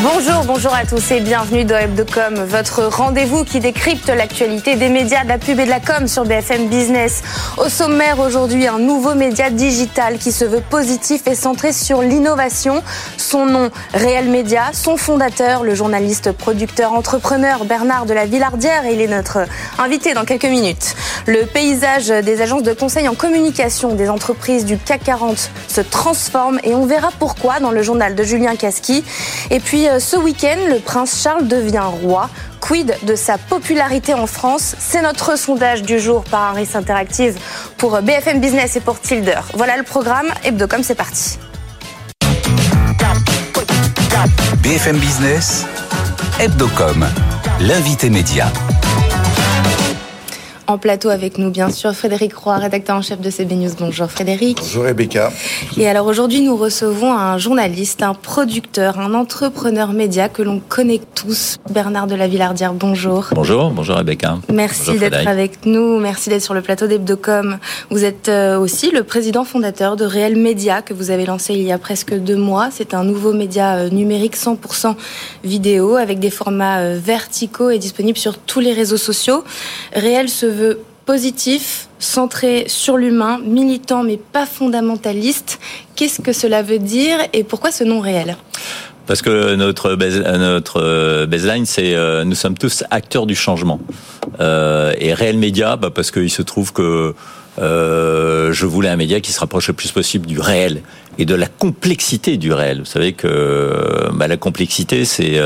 Bonjour, bonjour à tous et bienvenue dans Hebdocom, votre rendez-vous qui décrypte l'actualité des médias, de la pub et de la com sur BFM Business. Au sommaire aujourd'hui, un nouveau média digital qui se veut positif et centré sur l'innovation. Son nom, Réel Média, son fondateur, le journaliste, producteur, entrepreneur Bernard de la Villardière il est notre invité dans quelques minutes. Le paysage des agences de conseil en communication des entreprises du CAC 40 se transforme et on verra pourquoi dans le journal de Julien Casqui. Et puis ce week-end, le prince Charles devient roi. Quid de sa popularité en France? C'est notre sondage du jour par Harris Interactive pour BFM Business et pour Tilder. Voilà le programme. Hebdocom, c'est parti. BFM Business, Hebdocom, l'invité média. En plateau avec nous, bien sûr, Frédéric Roy, rédacteur en chef de CB News. Bonjour Frédéric. Bonjour Rebecca. Et alors aujourd'hui, nous recevons un journaliste, un producteur, un entrepreneur média que l'on connaît tous, Bernard de la Villardière. Bonjour. Bonjour, bonjour Rebecca. Merci d'être avec nous, merci d'être sur le plateau d'Hebdocom. Vous êtes euh, aussi le président fondateur de Réel Média que vous avez lancé il y a presque deux mois. C'est un nouveau média euh, numérique 100% vidéo avec des formats euh, verticaux et disponible sur tous les réseaux sociaux. Réel se positif, centré sur l'humain, militant mais pas fondamentaliste. Qu'est-ce que cela veut dire et pourquoi ce nom réel? Parce que notre notre baseline, c'est euh, nous sommes tous acteurs du changement. Euh, et réel média, bah parce qu'il se trouve que euh, je voulais un média qui se rapproche le plus possible du réel et de la complexité du réel. Vous savez que bah, la complexité, c'est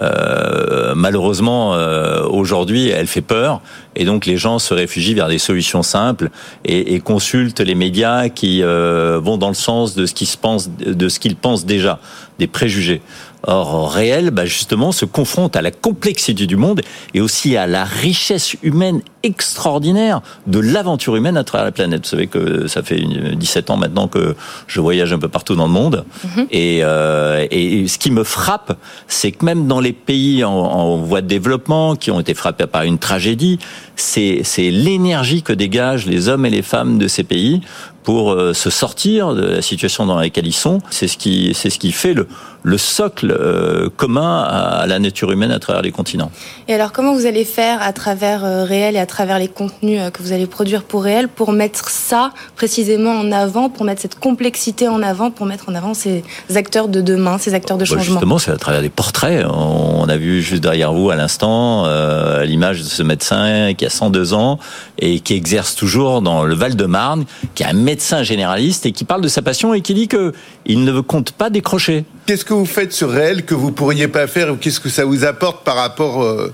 euh, malheureusement euh, aujourd'hui, elle fait peur, et donc les gens se réfugient vers des solutions simples et, et consultent les médias qui euh, vont dans le sens de ce qu'ils pensent, de ce qu'ils pensent déjà, des préjugés. Or, réel, bah justement, se confronte à la complexité du monde et aussi à la richesse humaine extraordinaire de l'aventure humaine à travers la planète. Vous savez que ça fait 17 ans maintenant que je voyage un peu partout dans le monde. Mm-hmm. Et, euh, et ce qui me frappe, c'est que même dans les pays en, en, voie de développement, qui ont été frappés par une tragédie, c'est l'énergie que dégagent les hommes et les femmes de ces pays pour euh, se sortir de la situation dans laquelle ils sont. C'est ce qui, c'est ce qui fait le, le socle euh, commun à la nature humaine à travers les continents. Et alors, comment vous allez faire à travers euh, Réel et à travers les contenus que vous allez produire pour Réel pour mettre ça précisément en avant, pour mettre cette complexité en avant, pour mettre en avant ces acteurs de demain, ces acteurs de changement? Justement, c'est à travers des portraits. On a vu juste derrière vous à l'instant euh, l'image de ce médecin qui a 102 ans et qui exerce toujours dans le Val-de-Marne, qui est un médecin généraliste et qui parle de sa passion et qui dit que il ne compte pas décrocher. Qu'est-ce que vous faites sur réel que vous pourriez pas faire ou qu'est-ce que ça vous apporte par rapport euh...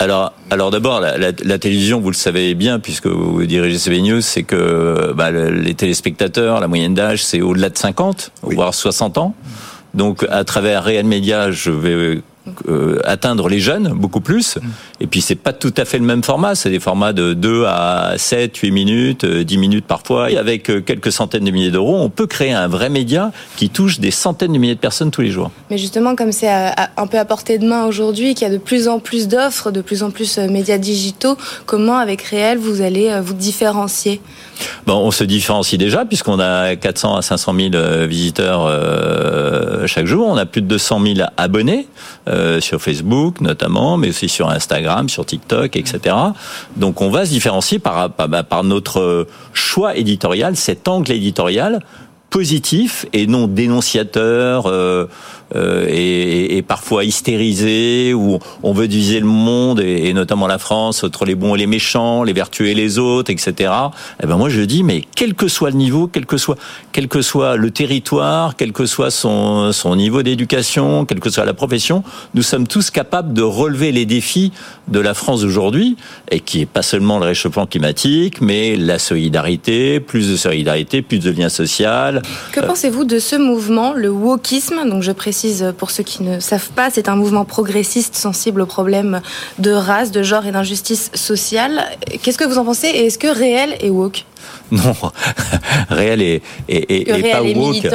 Alors, alors d'abord, la, la, la, télévision, vous le savez bien, puisque vous dirigez CB News, c'est que bah, les téléspectateurs, la moyenne d'âge, c'est au-delà de 50, oui. voire 60 ans. Donc, à travers Réel Média, je vais euh, atteindre les jeunes beaucoup plus. Et puis c'est pas tout à fait le même format, c'est des formats de 2 à 7, 8 minutes, 10 euh, minutes parfois. Et avec euh, quelques centaines de milliers d'euros, on peut créer un vrai média qui touche des centaines de milliers de personnes tous les jours. Mais justement, comme c'est un peu à portée de main aujourd'hui, qu'il y a de plus en plus d'offres, de plus en plus de médias digitaux, comment avec Réel vous allez vous différencier? Bon, on se différencie déjà puisqu'on a 400 à 500 000 visiteurs euh, chaque jour. On a plus de 200 000 abonnés euh, sur Facebook notamment, mais aussi sur Instagram, sur TikTok, etc. Donc on va se différencier par, par, par notre choix éditorial, cet angle éditorial positif et non dénonciateur, euh, euh, est, parfois hystérisé, où on veut diviser le monde et, notamment la France entre les bons et les méchants, les vertueux et les autres, etc. Eh ben moi je dis mais quel que soit le niveau, quel que soit quel que soit le territoire, quel que soit son son niveau d'éducation, quelle que soit la profession, nous sommes tous capables de relever les défis de la France d'aujourd'hui et qui est pas seulement le réchauffement climatique, mais la solidarité, plus de solidarité, plus de liens sociaux. Que pensez-vous de ce mouvement, le wokisme? Donc je précise pour ceux qui ne savent pas, c'est un mouvement progressiste sensible aux problèmes de race, de genre et d'injustice sociale. Qu'est-ce que vous en pensez et est-ce que réel est woke? non, réel et, et, et, pas woke.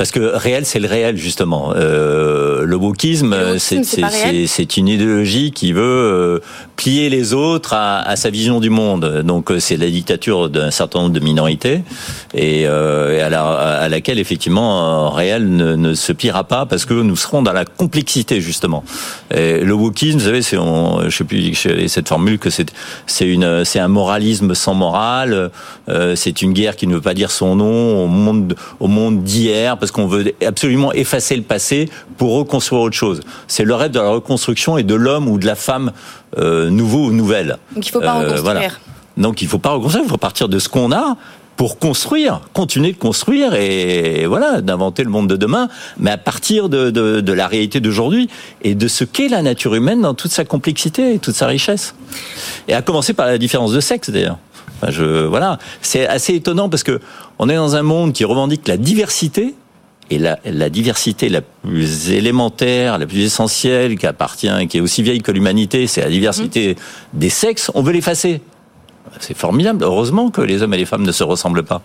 Parce que réel, c'est le réel justement. Euh, le wokisme, c'est une idéologie qui veut euh, plier les autres à, à, sa vision du monde. Donc euh, c'est la dictature d'un certain nombre de minorités et, euh, à, la, à, laquelle effectivement réel ne, ne, se pliera pas parce que nous serons dans la complexité justement. Le wokisme, vous savez, c'est je sais plus cette formule que c'est c'est une c'est un moralisme sans morale. Euh, c'est une guerre qui ne veut pas dire son nom au monde au monde d'hier parce qu'on veut absolument effacer le passé pour reconstruire autre chose. C'est le rêve de la reconstruction et de l'homme ou de la femme euh, nouveau ou nouvelle. Donc il faut pas euh, reconstruire. Voilà. Donc il faut pas reconstruire, il faut partir de ce qu'on a pour construire, continuer de construire et voilà, d'inventer le monde de demain, mais à partir de, de, de la réalité d'aujourd'hui et de ce qu'est la nature humaine dans toute sa complexité et toute sa richesse. Et à commencer par la différence de sexe d'ailleurs. Je, voilà, c'est assez étonnant parce que on est dans un monde qui revendique la diversité, et la, la, diversité la plus élémentaire, la plus essentielle, qui appartient, qui est aussi vieille que l'humanité, c'est la diversité mmh. des sexes, on veut l'effacer. C'est formidable. Heureusement que les hommes et les femmes ne se ressemblent pas.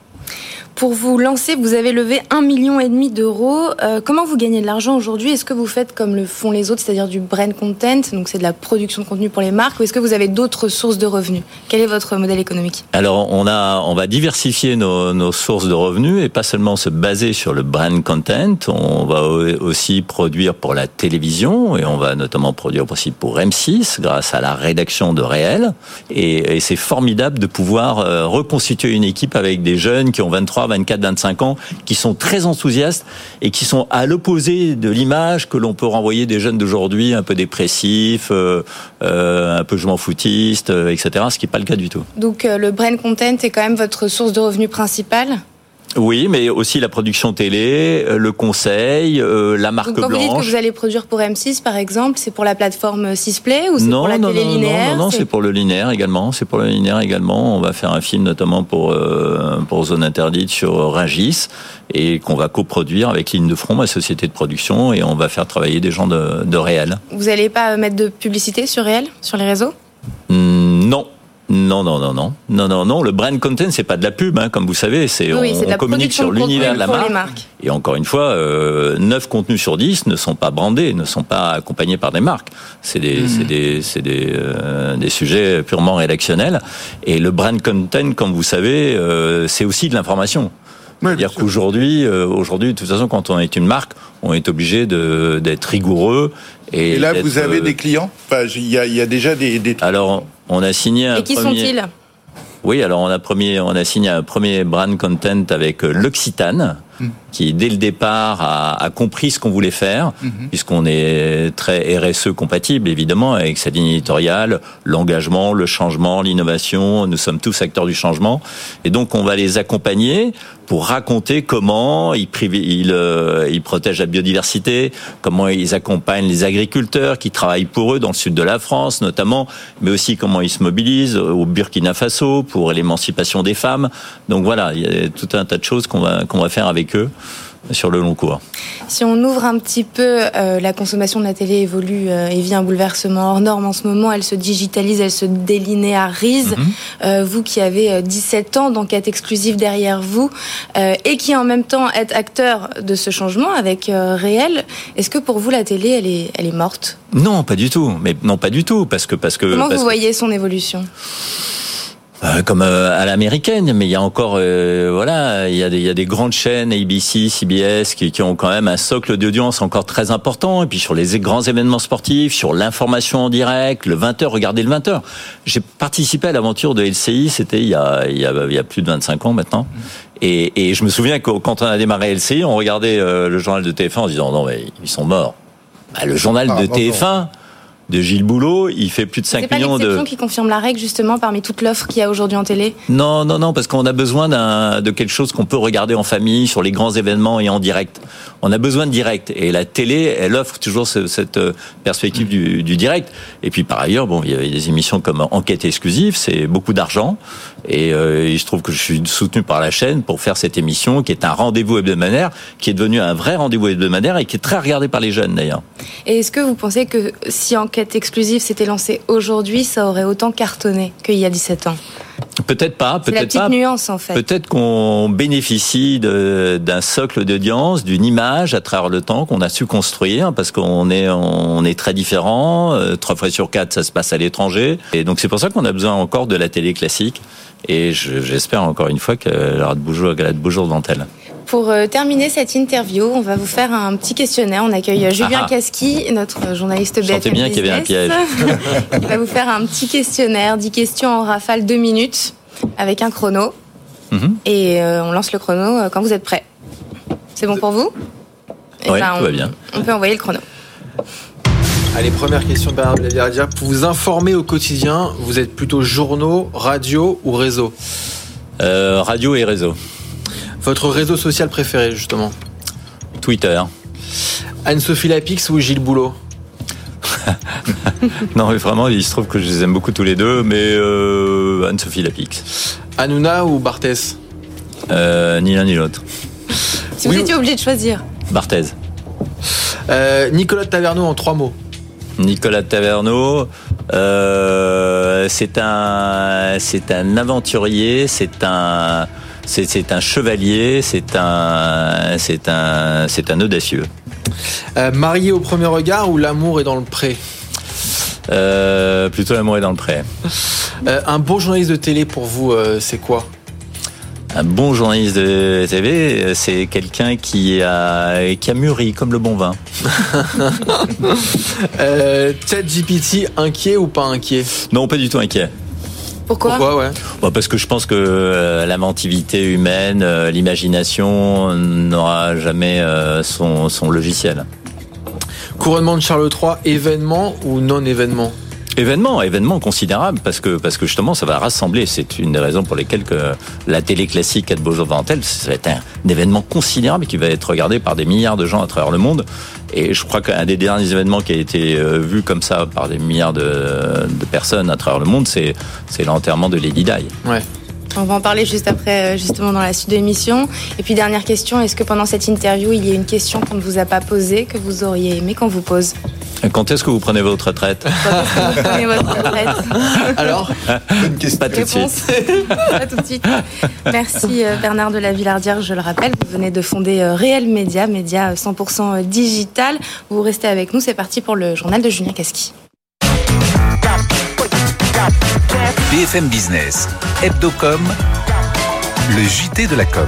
Pour vous lancer, vous avez levé un million et demi d'euros. Euh, comment vous gagnez de l'argent aujourd'hui? Est-ce que vous faites comme le font les autres, c'est-à-dire du brand content, donc c'est de la production de contenu pour les marques, ou est-ce que vous avez d'autres sources de revenus? Quel est votre modèle économique? Alors, on a, on va diversifier nos, nos, sources de revenus et pas seulement se baser sur le brand content. On va aussi produire pour la télévision et on va notamment produire aussi pour M6 grâce à la rédaction de Réel. Et, et c'est formidable de pouvoir euh, reconstituer une équipe avec des jeunes qui ont 23, 24, 25 ans, qui sont très enthousiastes et qui sont à l'opposé de l'image que l'on peut renvoyer des jeunes d'aujourd'hui, un peu dépressifs, euh, euh, un peu je m'en foutiste, euh, etc. Ce qui n'est pas le cas du tout. Donc le brand content est quand même votre source de revenus principale? Oui, mais aussi la production télé, euh, le conseil, euh, la marque Donc, quand blanche. Vous dites que vous allez produire pour M6, par exemple, c'est pour la plateforme Sisplay ou c'est pour la non, télé non, linéaire Non, non, non, c'est pour le linéaire également. C'est pour le linéaire également. On va faire un film notamment pour euh, pour Zone Interdite sur Rungis et qu'on va coproduire avec Ligne de Front, ma société de production, et on va faire travailler des gens de, de réel. Vous n'allez pas mettre de publicité sur réel, sur les réseaux? Mmh, Non, non, non, non, non, non, non. Le brand content, c'est pas de la pub, hein, comme vous savez. C'est oui, on, on communique sur l'univers de la marque. marques. Et encore une fois, euh, 9 contenus sur 10 ne sont pas brandés, ne sont pas accompagnés par des marques. C'est des, mmh. c'est des, c'est des, euh, des sujets purement rédactionnels. Et le brand content, comme vous savez, euh, c'est aussi de l'information. C'est-à-dire qu'aujourd'hui, euh, aujourd'hui, de toute façon, quand on est une marque, on est obligé de, d'être rigoureux. Et, et là, vous avez des clients? Enfin, Il y, a, y a déjà des, des... Alors, on a signé un Et qui premier... sont-ils? Oui, alors on a, premier, on a signé un premier brand content avec l'Occitane, mmh. qui dès le départ a, a compris ce qu'on voulait faire, mmh. puisqu'on est très RSE compatible évidemment avec sa ligne éditoriale, l'engagement, le changement, l'innovation. Nous sommes tous acteurs du changement, et donc on va les accompagner pour raconter comment ils, ils, euh, ils protègent la biodiversité, comment ils accompagnent les agriculteurs qui travaillent pour eux dans le sud de la France notamment, mais aussi comment ils se mobilisent au Burkina Faso pour l'émancipation des femmes. Donc voilà, il y a tout un tas de choses qu'on va qu'on va faire avec eux sur le long cours. Si on ouvre un petit peu, euh, la consommation de la télé évolue euh, et vit un bouleversement hors norme en ce moment. Elle se digitalise, elle se délinéarise. Mm -hmm. euh, vous qui avez 17 ans d'enquête exclusive derrière vous et qui en même temps êtes acteur de ce changement avec Réel, est-ce que pour vous la télé, elle est, elle est morte? Non, pas du tout. Mais non, pas du tout, parce que parce que. Comment parce vous voyez son évolution? Euh, comme euh, à l'américaine, mais il y a encore, euh, voilà, il y, a des, il y a des grandes chaînes, ABC, CBS, qui, qui ont quand même un socle d'audience encore très important. Et puis sur les grands événements sportifs, sur l'information en direct, le 20h, regardez le 20h. J'ai participé à l'aventure de LCI, c'était il, y a, il, y a, il y a plus de 25 ans maintenant. Et, et je me souviens que quand on a démarré LCI, on regardait le journal de TF1 en disant non mais ils sont morts. Bah, le journal Ah, de bon, TF1 de Gilles Boulot, il fait plus de 5 C'est pas millions de... qui confirme la règle justement parmi toute l'offre qu'il y a aujourd'hui en télé Non, non, non, parce qu'on a besoin d'un, de quelque chose qu'on peut regarder en famille, sur les grands événements et en direct. On a besoin de direct. Et la télé, elle offre toujours ce- cette euh, perspective du, du direct. Et puis par ailleurs, bon, il y a des émissions comme Enquête exclusive, c'est beaucoup d'argent. Et euh, il se trouve que je suis soutenu par la chaîne pour faire cette émission, qui est un rendez-vous hebdomadaire, qui est devenu un vrai rendez-vous hebdomadaire et qui est très regardé par les jeunes d'ailleurs. Et est-ce que vous pensez que si Enquête exclusive s'était lancée aujourd'hui, ça aurait autant cartonné qu'il y a 17 ans Peut-être pas, C'est la peut-être petite pas. nuance en fait. Peut-être qu'on bénéficie d'un socle d'audience, d'une image à travers le temps qu'on a su construire parce qu'on est on est très différents. euh, Trois fois sur quatre, ça se passe à l'étranger, et donc c'est pour ça qu'on a besoin encore de la télé classique. Et je- j'espère encore une fois qu'elle aura de beaux jours, qu'elle a de beaux jours devant elle. Pour euh, terminer cette interview, on va vous faire un petit questionnaire. On accueille euh, Julien Ah ah. Casqui, notre journaliste Je sentais BFM bien qu'il y avait un Business. Il va vous faire un petit questionnaire, 10 questions en rafale, 2 minutes, avec un chrono. Mhm. Et euh, on lance le chrono euh, quand vous êtes prêt. C'est bon pour vous? Eh Ouais, ben, tout on- va bien. On peut envoyer le chrono. Allez, première question de Bernard Blaviardia. Pour vous informer au quotidien, vous êtes plutôt journaux, radio ou réseau? Euh, radio et réseau, Votre réseau social préféré, justement Twitter. Anne-Sophie Lapix ou Gilles Boulot Non, mais vraiment, il se trouve que je les aime beaucoup tous les deux, mais euh, Anne-Sophie Lapix. Hanouna ou Barthès Euh, ni l'un ni l'autre. Si Oui, vous étiez obligé de choisir. Barthez. Euh, Nicolas Taverneau en trois mots. Nicolas Taverneau, euh, c'est un, c'est un aventurier, c'est un, c'est, un chevalier, c'est un, c'est un, c'est un audacieux. Euh, marié au premier regard ou l'amour est dans le pré? Euh, plutôt l'amour est dans le pré. Euh, Un bon journaliste de télé pour vous, c'est quoi? Un bon journaliste de TV, c'est quelqu'un qui a, qui a mûri comme le bon vin. euh, ChatGPT, inquiet ou pas inquiet? Non, pas du tout inquiet. Pourquoi, Pourquoi ouais Bon, parce que je pense que euh, l'inventivité humaine, euh, l'imagination n'aura jamais euh, son, son logiciel. Couronnement de Charles III, événement ou non-événement? Événement, événement considérable parce que parce que justement ça va rassembler. C'est une des raisons pour lesquelles que la télé classique a de beaux jours. Ça va être un, événement considérable qui va être regardé par des milliards de gens à travers le monde. Et je crois qu'un des derniers événements qui a été euh, vu comme ça par des milliards de, de personnes à travers le monde, c'est c'est l'enterrement de Lady Di. Ouais. On va en parler juste après, euh, justement, dans la suite de l'émission. Et puis, dernière question, est-ce que pendant cette interview, il y a une question qu'on ne vous a pas posée, que vous auriez aimé qu'on vous pose? Quand est-ce que vous prenez votre retraite Quand est-ce que vous prenez votre retraite Alors Bonne question. Pas tout de suite. Réponse Pas tout de suite. Merci euh, Bernard de la Villardière, je le rappelle, vous venez de fonder euh, Réel Média, média euh, 100% digital. Vous restez avec nous, c'est parti pour le journal de Julien Casqui. BFM Business, Hebdocom, le JT de la com.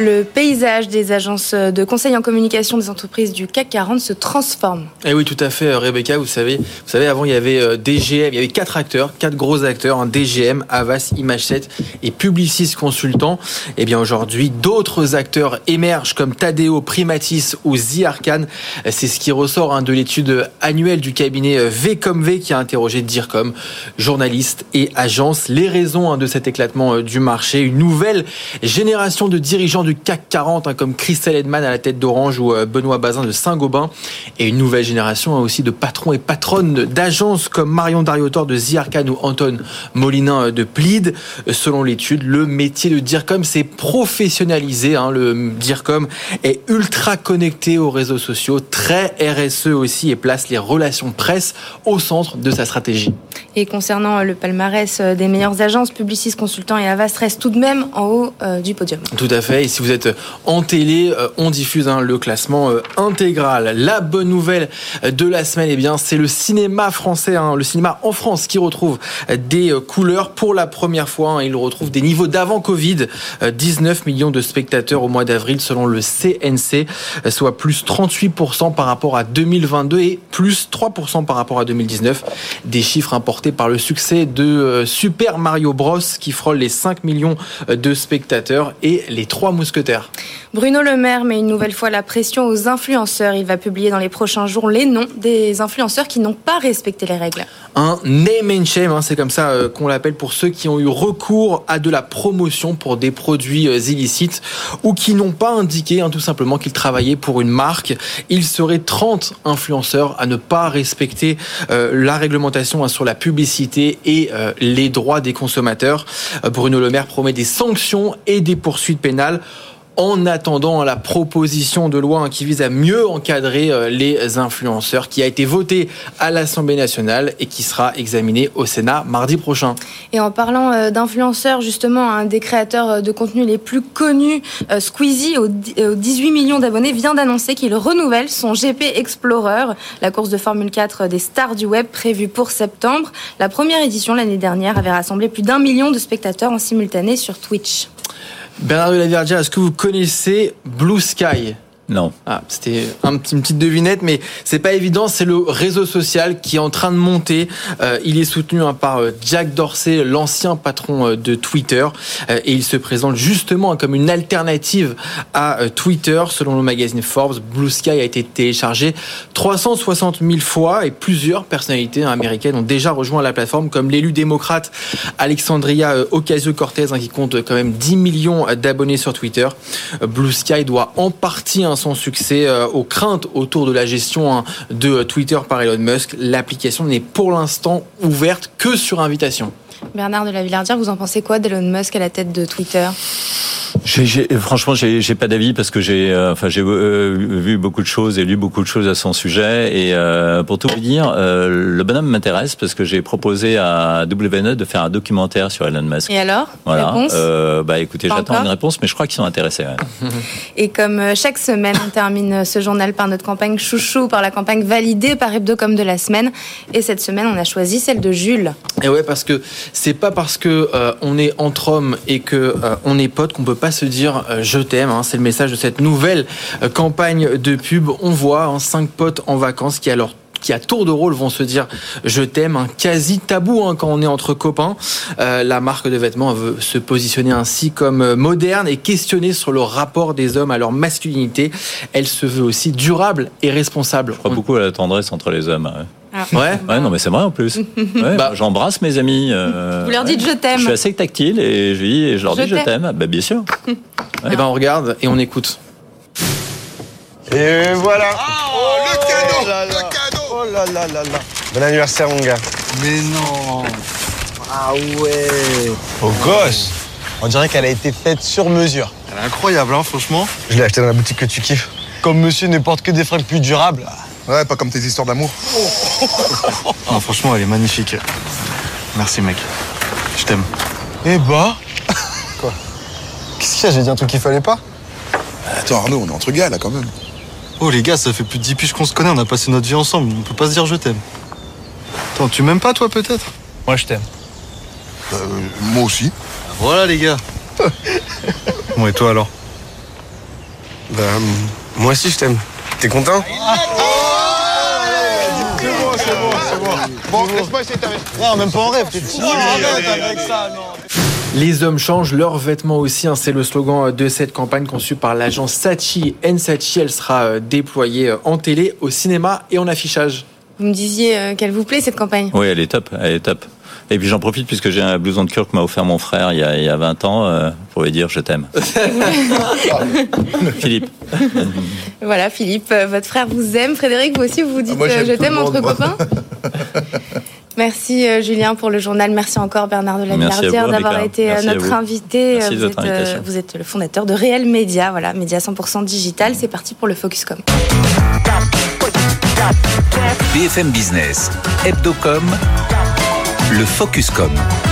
Le paysage des agences de conseil en communication des entreprises du CAC 40 se transforme. Eh oui, tout à fait, euh, Rebecca. Vous savez, vous savez, avant il y avait euh, DGM, il y avait quatre acteurs, quatre gros acteurs, un DGM, Avas, Image7 et Publicis Consultant. Eh bien aujourd'hui, d'autres acteurs émergent comme Tadeo, Primatis ou Ziarcan. Euh, C'est ce qui ressort hein, de l'étude annuelle du cabinet V comme V qui a interrogé Dircom, journalistes et agences. Les raisons hein, de cet éclatement du marché, une nouvelle génération de dirigeants du CAC 40 hein, comme Christelle Edman à la tête d'Orange ou euh, Benoît Bazin de Saint-Gobain et une nouvelle génération hein, aussi de patrons et patronnes d'agences comme Marion Dariotor de Ziarcan ou Anton Molinin euh, de Plid. Euh, Selon l'étude, le métier de Dircom s'est professionnalisé. hein. Le Dircom est ultra connecté aux réseaux sociaux, très RSE aussi et place les relations presse au centre de sa stratégie. Et concernant le palmarès des meilleures agences, Publicis Consultant et Avast restent tout de même en haut du podium. Tout à fait. Et vous êtes en télé, on diffuse hein, le classement intégral. La bonne nouvelle de la semaine, eh bien, c'est le cinéma français, hein, le cinéma en France qui retrouve des couleurs pour la première fois. Hein. il retrouve des niveaux d'avant Covid. 19 millions de spectateurs au mois d'avril selon le CNC, soit plus 38% par rapport à 2022 et plus 3% par rapport à 2019. Des chiffres importés par le succès de euh, Super Mario Bros qui frôle les 5 millions de spectateurs et les trois mousquetaires. Bruno Le Maire met une nouvelle fois la pression aux influenceurs. Il va publier dans les prochains jours les noms des influenceurs qui n'ont pas respecté les règles. Un name and shame, hein, c'est comme ça euh, qu'on l'appelle pour ceux qui ont eu recours à de la promotion pour des produits euh, illicites ou qui n'ont pas indiqué hein, tout simplement qu'ils travaillaient pour une marque. Il serait 30 influenceurs à ne pas respecter euh, la réglementation hein, sur la publicité et les droits des consommateurs. Bruno Le Maire promet des sanctions et des poursuites pénales en attendant la proposition de loi qui vise à mieux encadrer euh, les influenceurs, qui a été votée à l'Assemblée nationale et qui sera examinée au Sénat mardi prochain. Et en parlant euh, d'influenceurs, justement, un des créateurs euh, de contenu les plus connus, Squeezie, aux 18 millions d'abonnés, vient d'annoncer qu'il renouvelle son GP Explorer, la course de Formule 4 des stars du web prévue pour septembre. La première édition l'année dernière avait rassemblé plus d'un million de spectateurs en simultané sur Twitch. Bernard de la Verdière, est-ce que vous connaissez Blue Sky? Non. Ah, c'était une petite devinette, mais c'est pas évident. C'est le réseau social qui est en train de monter. Euh, il est soutenu hein, par euh, Jack Dorsey, l'ancien patron euh, de Twitter, et il se présente justement comme une alternative à Twitter. Selon le magazine Forbes, Blue Sky a été téléchargé 360 000 fois et plusieurs personnalités américaines ont déjà rejoint la plateforme, comme l'élu démocrate Alexandria Ocasio-Cortez, hein, qui compte quand même 10 millions d'abonnés sur Twitter. Blue Sky doit en partie hein, son succès euh, aux craintes autour de la gestion hein, de Twitter par Elon Musk. L'application n'est pour l'instant ouverte que sur invitation. Bernard de la Villardière, vous en pensez quoi d'Elon Musk à la tête de Twitter? J'ai, franchement, j'ai, j'ai pas d'avis parce que j'ai, euh, enfin, j'ai euh, vu beaucoup de choses et lu beaucoup de choses à son sujet. Et euh, pour tout vous dire, le bonhomme m'intéresse parce que j'ai proposé à WNE de faire un documentaire sur Elon Musk. Et alors? Voilà. bah, écoutez, j'attends une réponse, mais je crois qu'ils sont intéressés. et comme chaque semaine, on termine ce journal par notre campagne chouchou, par la campagne validée par Hebdocom de la semaine. Et cette semaine, on a choisi celle de Jules. Et ouais, parce que c'est pas parce que on est entre hommes et que on est potes qu'on peut pas se dire euh, je t'aime. Hein. c'est le message de cette nouvelle euh, campagne de pub. On voit hein, cinq potes en vacances qui alors qui à tour de rôle vont se dire je t'aime, un quasi tabou hein, quand on est entre copains. Euh, la marque de vêtements veut se positionner ainsi comme moderne et questionner sur le rapport des hommes à leur masculinité. Elle se veut aussi durable et responsable. Je crois beaucoup à la tendresse entre les hommes. Ah. Ouais. ouais, non, mais c'est vrai en plus. bah, J'embrasse mes amis. Euh, Vous leur dites je t'aime. Je suis assez tactile et je, dis, je leur dis je t'aime. Bah, bien sûr. Et eh ben on regarde et on écoute. Et voilà. Oh, le cadeau, le cadeau. Oh là là là là. Bon anniversaire mon gars. Mais non. Ah ouais. Au gosse. On dirait qu'elle a été faite sur mesure. Elle est incroyable, hein, franchement. Je l'ai achetée dans la boutique que tu kiffes. Comme monsieur ne porte que des fringues plus durables. Ouais, pas comme tes histoires d'amour. non, franchement, elle est magnifique. Merci, mec. Je t'aime. Eh bah Quoi? Qu'est-ce qu'il y a? J'ai dit un truc qu'il fallait pas? Attends, Arnaud, on est entre gars, là, quand même. Oh, les gars, ça fait plus de 10 piges qu'on se connaît, on a passé notre vie ensemble. On peut pas se dire je t'aime. Attends, tu m'aimes pas, toi, peut-être? Moi, je t'aime. Euh, moi aussi. Voilà, les gars. bon, et toi, alors? Bah, moi aussi, je t'aime. T'es content? Bon, laisse-moi essayer Non, même pas en rêve. Les hommes changent, leurs vêtements aussi. Hein, c'est le slogan de cette campagne conçue par l'agence Sachi Sachi. Elle sera euh, déployée euh, en télé, au cinéma et en affichage. Vous me disiez euh, qu'elle vous plaît cette campagne Oui, elle est top. Elle est top. Et puis j'en profite puisque j'ai un blouson de cœur que m'a offert mon frère il y a, il y a 20 ans euh, pour lui dire je t'aime. Philippe. Voilà, Philippe, euh, votre frère vous aime. Frédéric, vous aussi, vous vous dites ah, euh, je t'aime entre copains Merci Julien pour le journal. Merci encore Bernard de la Villardière d'avoir été notre invité. vous, êtes, vous êtes le fondateur de Réel Média, voilà, média 100% digital. C'est parti pour le Focuscom. BFM Business, Hebdocom le Focuscom.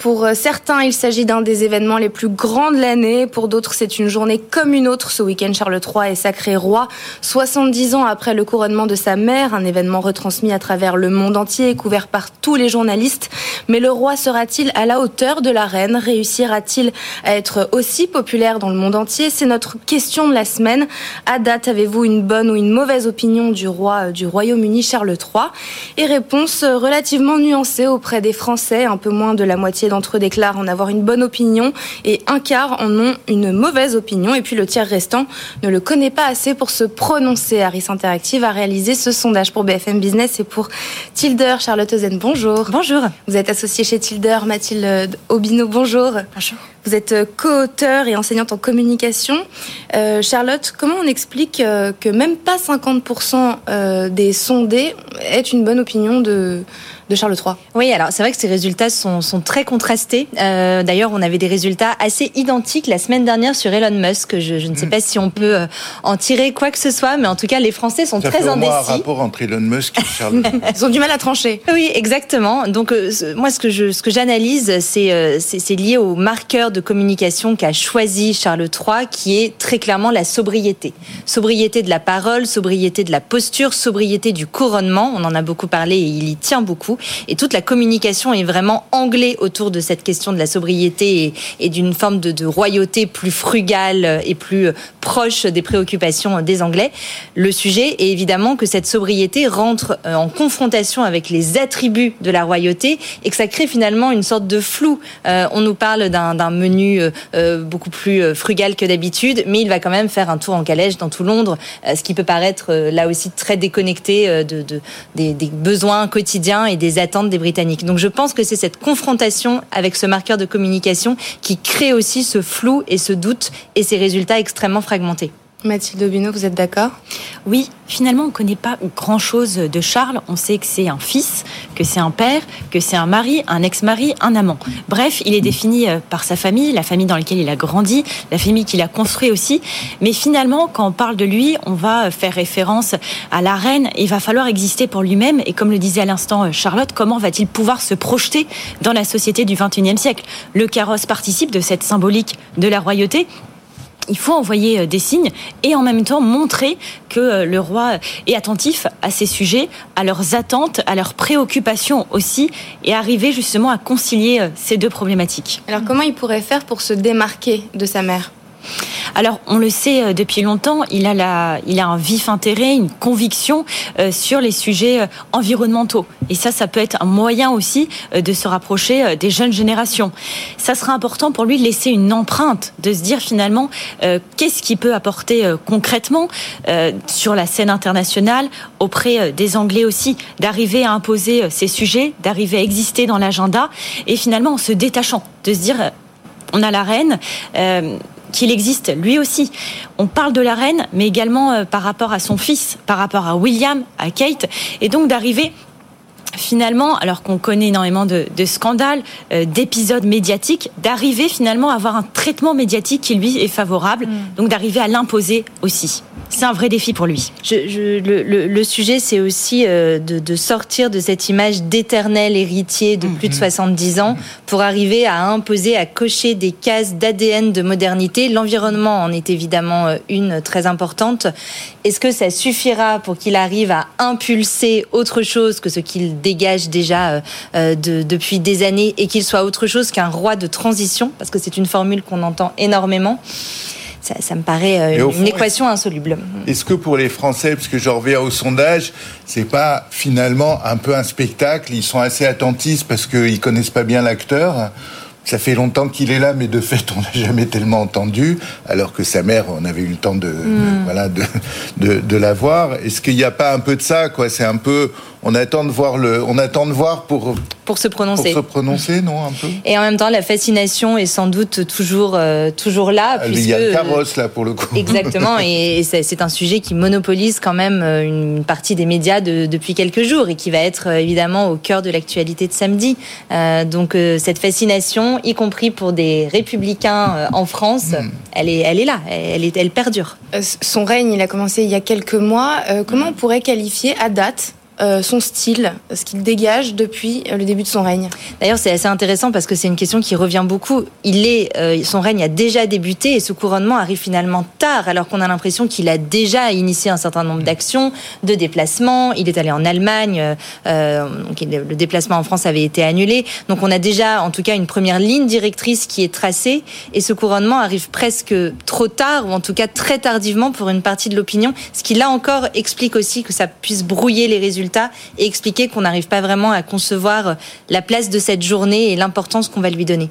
Pour euh, certains, il s'agit d'un des événements les plus grands de l'année. Pour d'autres, c'est une journée comme une autre. Ce week-end, Charles III est sacré roi. 70 ans après le couronnement de sa mère, un événement retransmis à travers le monde entier, couvert par tous les journalistes. Mais le roi sera-t-il à la hauteur de la reine Réussira-t-il à être aussi populaire dans le monde entier? C'est notre question de la semaine. À date, avez-vous une bonne ou une mauvaise opinion du roi euh, du Royaume-Uni, Charles III Et réponse euh, relativement nuancée auprès des Français, un peu moins de la moitié d'entre eux déclarent en avoir une bonne opinion et un quart en ont une mauvaise opinion. Et puis le tiers restant ne le connaît pas assez pour se prononcer. Harris Interactive a réalisé ce sondage pour BFM Business et pour Tilder. Charlotte Ozen, bonjour. Bonjour. Vous êtes associée chez Tilder, Mathilde Obino, bonjour. Bonjour. Vous êtes co-auteur et enseignante en communication. Euh, Charlotte, comment on explique euh, que même pas 50% euh, des sondés aient une bonne opinion de, de Charles III. Oui, alors c'est vrai que ces résultats sont, sont très contrastés. Euh, D'ailleurs, on avait des résultats assez identiques la semaine dernière sur Elon Musk. Je, je ne sais pas si on peut euh, en tirer quoi que ce soit, mais en tout cas, les Français sont Ça très fait au moins un indécis. rapport entre Elon Musk et Charles. Ils ont du mal à trancher. Oui, exactement. Donc euh, ce- moi, ce que je ce que j'analyse, c'est euh, c'est c'est lié au marqueur de communication qu'a choisi Charles III, qui est très clairement la sobriété. Sobriété de la parole, sobriété de la posture, sobriété du couronnement. On en a beaucoup parlé et il y tient beaucoup. Et toute la communication est vraiment anglée autour de cette question de la sobriété et, d'une forme de, royauté plus frugale et plus proche des préoccupations des Anglais. Le sujet est évidemment que cette sobriété rentre euh, en confrontation avec les attributs de la royauté et que ça crée finalement une sorte de flou. Euh, on nous parle d'un menu euh, beaucoup plus frugal que d'habitude, mais il va quand même faire un tour en calèche dans tout Londres, ce qui peut paraître là aussi très déconnecté de, de- des, des besoins quotidiens et des attentes des Britanniques. Donc je pense que c'est cette confrontation avec ce marqueur de communication qui crée aussi ce flou et ce doute et ces résultats extrêmement fragmentés. Mathilde Obino, vous êtes d'accord? Oui, finalement, on ne connaît pas grand-chose de Charles. On sait que c'est un fils, que c'est un père, que c'est un mari, un ex-mari, un amant. Bref, il est défini euh, par sa famille, la famille dans laquelle il a grandi, la famille qu'il a construit aussi. Mais finalement, quand on parle de lui, on va faire référence à la reine. Il va falloir exister pour lui-même. Et comme le disait à l'instant euh, Charlotte, comment va-t-il pouvoir se projeter dans la société du XXIe siècle? Le carrosse participe de cette symbolique de la royauté il faut envoyer euh, des signes et en même temps montrer que euh, le roi est attentif à ces sujets, à leurs attentes, à leurs préoccupations aussi, et arriver justement à concilier euh, ces deux problématiques. Alors comment il pourrait faire pour se démarquer de sa mère? Alors, on le sait euh, depuis longtemps, il a, un vif intérêt, une conviction euh, sur les sujets euh, environnementaux. Et ça, ça peut être un moyen aussi de se rapprocher des jeunes générations. Ça sera important pour lui de laisser une empreinte, de se dire finalement qu'est-ce qu'il peut apporter concrètement sur la scène internationale, auprès des Anglais aussi, d'arriver à imposer ces sujets, d'arriver à exister dans l'agenda, et finalement en se détachant, de se dire on a la reine. Qu'il existe lui aussi. On parle de la reine, mais également euh, par rapport à son fils, par rapport à William, à Kate, et donc d'arriver finalement, alors qu'on connaît énormément de, de scandales, euh, d'épisodes médiatiques, d'arriver finalement à avoir un traitement médiatique qui lui est favorable, donc d'arriver à l'imposer aussi. C'est un vrai défi pour lui. Je, je- le, le- le sujet, c'est aussi euh, de, de sortir de cette image d'éternel héritier de plus de 70 ans pour arriver à imposer, à cocher des cases d'ADN de modernité. L'environnement en est évidemment euh, une très importante. Est-ce que ça suffira pour qu'il arrive à impulser autre chose que ce qu'il dégage déjà euh, euh, de- depuis des années et qu'il soit autre chose qu'un roi de transition Parce que c'est une formule qu'on entend énormément. Ça, ça me paraît euh, une fond, équation insoluble. Est-ce que pour les Français, puisque je reviens au sondage, c'est pas finalement un peu un spectacle Ils sont assez attentifs parce qu'ils connaissent pas bien l'acteur. Ça fait longtemps qu'il est là, mais de fait, on n'a jamais tellement entendu, alors que sa mère, on avait eu le temps de, Hmm. voilà, de, de, de la voir. Est-ce qu'il n'y a pas un peu de ça, quoi? C'est un peu, on attend de voir le, on attend de voir pour, Pour se pour prononcer. se prononcer, non, un peu Et en même temps, la fascination est sans doute toujours, euh, toujours là. Ah, Il puisque, y a le carrosse, là, pour le coup. Exactement, et c'est c'est un sujet qui monopolise quand même euh, une partie des médias de- depuis quelques jours et qui va être euh, évidemment au cœur de l'actualité de samedi. Euh, donc euh, cette fascination, y compris pour des républicains euh, en France, elle, est, elle est là, elle, est, elle perdure. Euh, Son règne, il a commencé il y a quelques mois. Euh, comment on pourrait qualifier à date euh, son style, ce qu'il dégage depuis le début de son règne D'ailleurs, c'est assez intéressant parce que c'est une question qui revient beaucoup. Il est, son règne a déjà débuté et ce couronnement arrive finalement tard, alors qu'on a l'impression qu'il a déjà initié un certain nombre d'actions, de déplacements. Il est allé en Allemagne, le déplacement en France avait été annulé. Donc on a déjà, en tout cas, une première ligne directrice qui est tracée et ce couronnement arrive presque trop tard ou en tout cas très tardivement pour une partie de l'opinion, ce qui là encore explique aussi que ça puisse brouiller les résultats et expliquer qu'on n'arrive pas vraiment à concevoir la place de cette journée et l'importance qu'on va lui donner.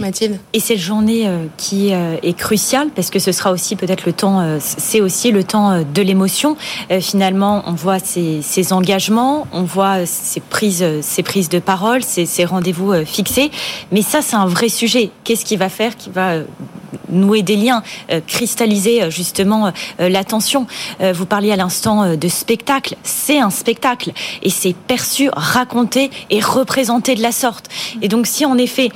Mathilde. Et cette journée euh, qui euh, est cruciale parce que ce sera aussi peut-être le temps, euh, c'est aussi le temps de l'émotion. Finalement, on voit ces, engagements, on voit ces prises, ces prises de parole, ces, ces rendez-vous fixés. Mais ça, c'est un vrai sujet. Qu'est-ce qui va faire qui va nouer des liens, cristalliser justement l'attention? Vous parliez à l'instant de spectacle. C'est un spectacle et c'est perçu, raconté et représenté de la sorte. Et donc, si en effet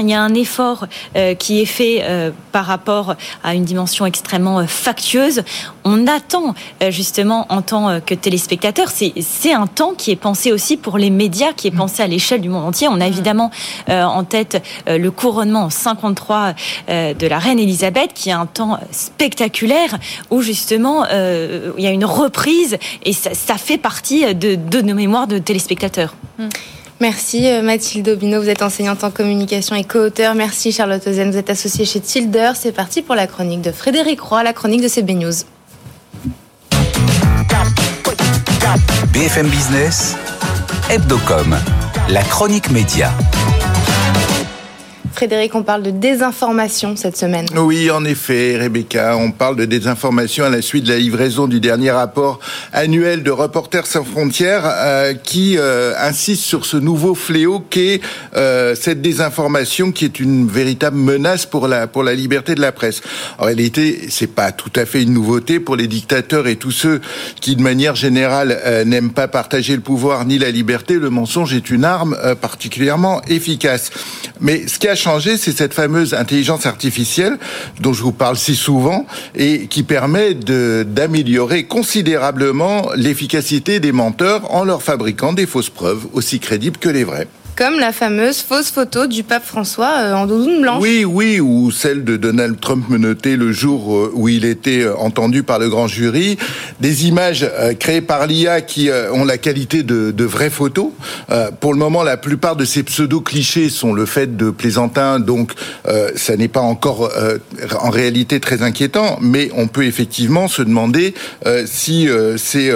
il y a un effort euh, qui est fait euh, par rapport à une dimension extrêmement euh, factueuse. On attend justement en tant que téléspectateur, c'est un temps qui est pensé aussi pour les médias, qui est pensé à l'échelle du monde entier. On a mm. évidemment en tête le couronnement en 53 de la reine Elisabeth, qui est un temps spectaculaire où justement il y a une reprise et ça, fait partie de, de nos mémoires de téléspectateurs. Mm. Merci euh, Mathilde Obino, vous êtes enseignante en communication et co-auteur. Merci Charlotte Ozen, vous êtes associée chez Tilder. C'est parti pour la chronique de Frédéric Roy, la chronique de CB News. BFM Business, Hebdocom, la chronique média. Frédéric, on parle de désinformation cette semaine. Oui, en effet, Rebecca, on parle de désinformation à la suite de la livraison du dernier rapport annuel de Reporters sans frontières euh, qui euh, insiste sur ce nouveau fléau qu'est euh, cette désinformation qui est une véritable menace pour la pour la liberté de la presse. En réalité, c'est pas tout à fait une nouveauté pour les dictateurs et tous ceux qui de manière générale n'aiment pas partager le pouvoir ni la liberté, le mensonge est une arme particulièrement efficace. Mais ce qui a changé c'est cette fameuse intelligence artificielle dont je vous parle si souvent et qui permet d'améliorer considérablement l'efficacité des menteurs en leur fabriquant des fausses preuves aussi crédibles que les vraies comme la fameuse fausse photo du pape François euh, en doudoune blanche. Oui, oui, ou celle de Donald Trump menotée le jour euh, où il était euh, entendu par le grand jury. Des images créées par l'IA qui ont la qualité de, de vraies photos. Pour le moment, la plupart de ces pseudo-clichés sont le fait de plaisantins, donc ça n'est pas encore en réalité très inquiétant, mais on peut effectivement se demander si c'est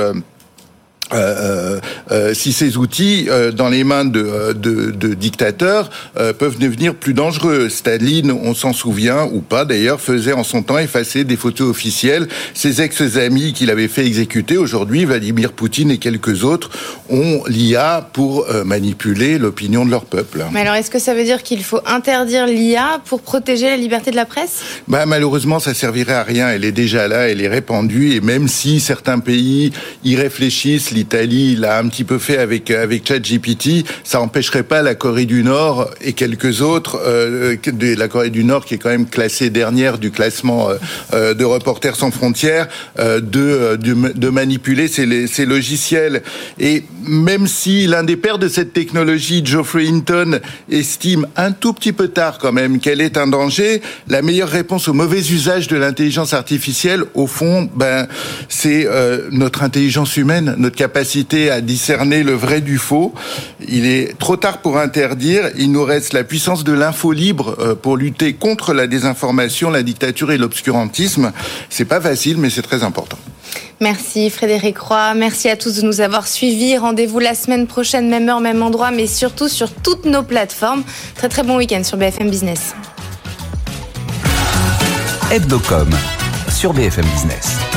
euh, euh, euh, si ces outils, dans les mains de, de, de dictateurs, peuvent devenir plus dangereux. Staline, on s'en souvient ou pas d'ailleurs, faisait en son temps effacer des photos officielles. Ses ex-amis qu'il avait fait exécuter, aujourd'hui, Vladimir Poutine et quelques autres, ont l'IA pour manipuler l'opinion de leur peuple. Mais alors, est-ce que ça veut dire qu'il faut interdire l'IA pour protéger la liberté de la presse? Bah, Malheureusement, ça servirait à rien. Elle est déjà là, elle est répandue, et même si certains pays y réfléchissent, l'Italie l'a un petit peu fait avec avec ChatGPT, ça n'empêcherait pas la Corée du Nord et quelques autres euh, de la Corée du Nord qui est quand même classée dernière du classement euh, euh, de Reporters sans frontières de, manipuler ces, ces logiciels. Et même si l'un des pères de cette technologie, Geoffrey Hinton, estime un tout petit peu tard quand même qu'elle est un danger, la meilleure réponse au mauvais usage de l'intelligence artificielle, au fond, ben c'est notre intelligence humaine, notre capacité à discerner le vrai du faux. Il est trop tard pour interdire. Il nous reste la puissance de l'info libre euh, pour lutter contre la désinformation, la dictature et l'obscurantisme. C'est pas facile, mais c'est très important. Merci Frédéric Roy. Merci à tous de nous avoir suivis. Rendez-vous la semaine prochaine, même heure, même endroit, mais surtout sur toutes nos plateformes. Très très bon week-end sur BFM Business. Hebdocom sur BFM Business.